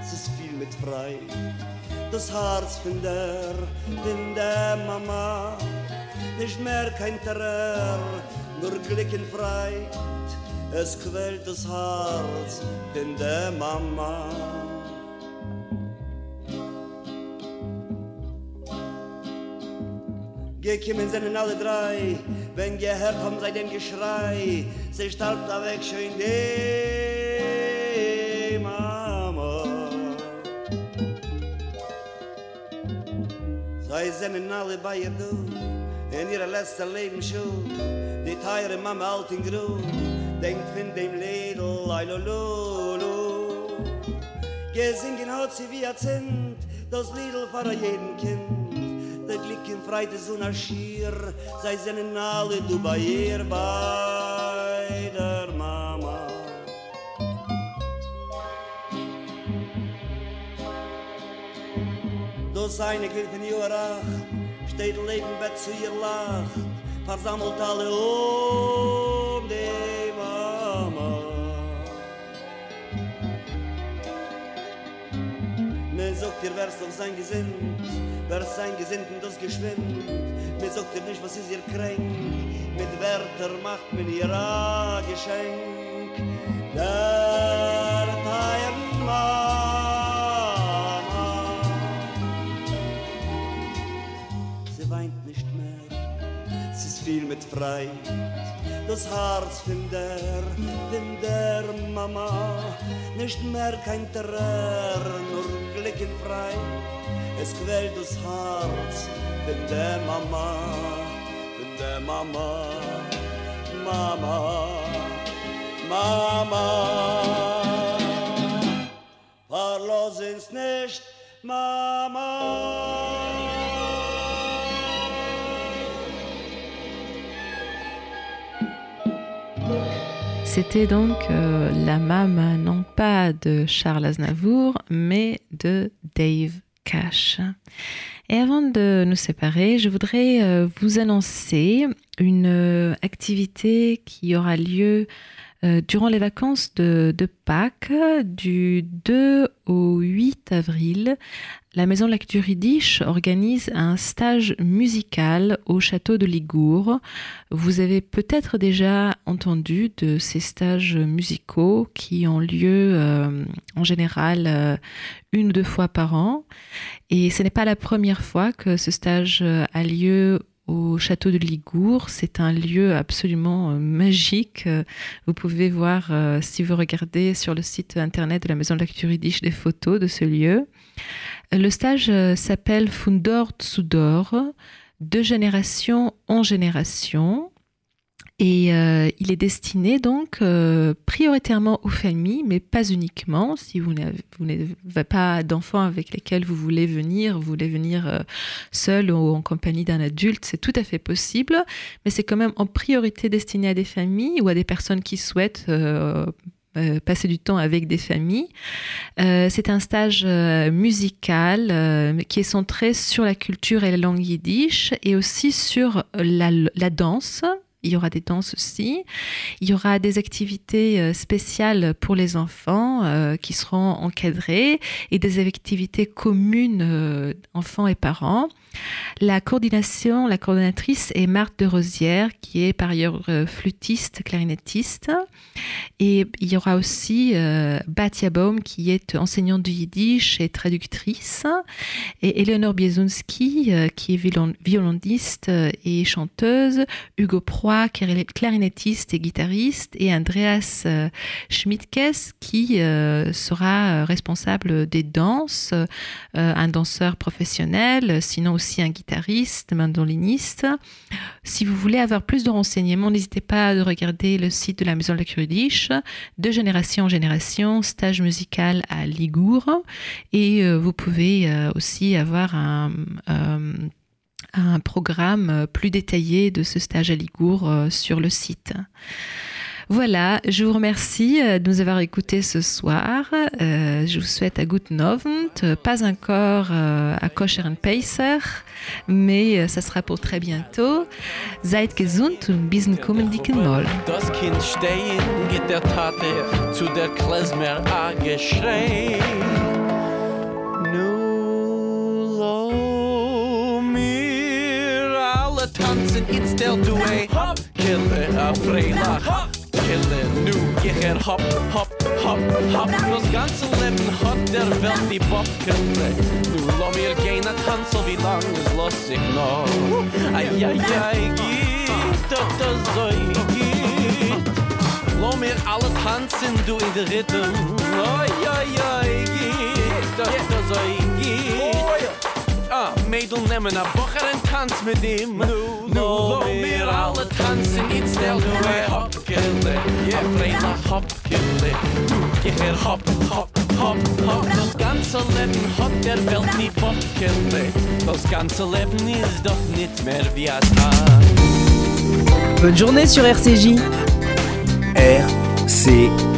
es ist viel mit frei. Das Herz von der, von der Mama, nicht mehr kein Terror, nur Glück und Freit. Es quält das Herz von der Mama. Gekimmen sind alle drei, wenn gehört kommt sei dem Geschrei, sie starb da weg schön der. Sei sind alle bei ihr du In ihrer letzter Leben schuh Die teure Mama alt in Gru Denkt von dem Lidl Ai lo lo lo Gesingen hat sie wie ein Zint, das Liedl für jeden Kind. Der Glück im Freite so nach Schier, sei seinen alle du bei ihr, bei der Mama. Das eine gilt in Jorach, steht Leben Bett zu ihr lacht, versammelt alle um die Mama. Men sagt ihr, wer doch sein Gesinnt, wer sein Gesinnt und das geschwind. Men sagt ihr nicht, was ist ihr kränk, mit Wärter macht man ihr Geschenk. Der Teier Mama. Sie ist viel mit Freit. Das Herz von der, von der Mama, nicht mehr kein Terror, nur Glück frei. Es quält das Herz von der Mama, von der Mama, Mama, Mama. Verlos ins nicht, Mama. C'était donc euh, la mame, non pas de Charles Aznavour, mais de Dave Cash. Et avant de nous séparer, je voudrais euh, vous annoncer une euh, activité qui aura lieu durant les vacances de, Pâques du 2 au 8 avril. La Maison de la Culture Yiddish organise un stage musical au château de Ligour. Vous avez peut-être déjà entendu de ces stages musicaux qui ont lieu euh, en général euh, une ou deux fois par an. Et ce n'est pas la première fois que ce stage euh, a lieu au château de Ligour. C'est un lieu absolument euh, magique. Euh, Vous pouvez voir, euh, si vous regardez sur le site internet de la Maison de la Culture des photos de ce lieu. Le stage s'appelle Fundor Tsudor, de génération en génération. Et euh, il est destiné donc euh, prioritairement aux familles, mais pas uniquement. Si vous n'avez pas d'enfants avec lesquels vous voulez venir, vous voulez venir euh, seul ou en compagnie d'un adulte, c'est tout à fait possible. Mais c'est quand même en priorité destiné à des familles ou à des personnes qui souhaitent passer du temps avec des familles. C'est un stage musical qui est centré sur la culture et la langue yiddish et aussi sur la danse. Il y aura des danses aussi. Il y aura des activités euh, spéciales pour les enfants euh, qui seront encadrées et des activités communes euh, enfants et parents. La coordination, la coordonnatrice est Marthe de Rosière, qui est par ailleurs euh, flûtiste, clarinettiste. Et il y aura aussi euh, Batia Baum, qui est enseignante du yiddish et traductrice. Et Eleonore Biezunski, euh, qui est violon- violoniste et chanteuse. Hugo Proy, qui est clarinettiste et guitariste. Et Andreas Schmidtkes, qui sera responsable des danses, un danseur professionnel, sinon un guitariste, mandoliniste. Si vous voulez avoir plus de renseignements, n'hésitez pas à regarder le site de la Maison de la Curudiche, de génération en génération, stage musical à Ligour. Et euh, vous pouvez euh, aussi avoir un, euh, un programme plus détaillé de ce stage à Ligour sur le site. Voilà, je vous remercie euh, de nous avoir écoutés ce soir. Euh, je vous souhaite à Guten Abend, euh, pas encore euh, à Kosher and Pacer, mais euh, ça sera pour très bientôt. Seid gesund und bis zum kommenden Mal. Das Kind stehen, geht der Tate zu der Klezmer a geschrei. Nu lo mir alle tanzen, it's del du a hop, kille a freilach. Kille, nu gich er hop, hop, hop, hop. Das ganze Leben hat der Welt die Bockele. Nu lo mir gehen a tanzel, wie lang es los ich. Ai, ai, ai, geht, dat das so geht. Lo mir alle tanzen, du in der. Ai, ai, ai, geht, dat das so geht. Mädel nemmen a Bocher en tanz mit ihm Nu, nu, lo mir alle tanzen Niet snel, nu hop, kille Ja, vreemd hop, kille Nu, gich hop, hop, hopp, hopp Das ganze Leben hat der Welt nie Bock gelegt Das ganze Leben ist doch nicht mehr wie ein Tag Bonne journée sur RCJ RCJ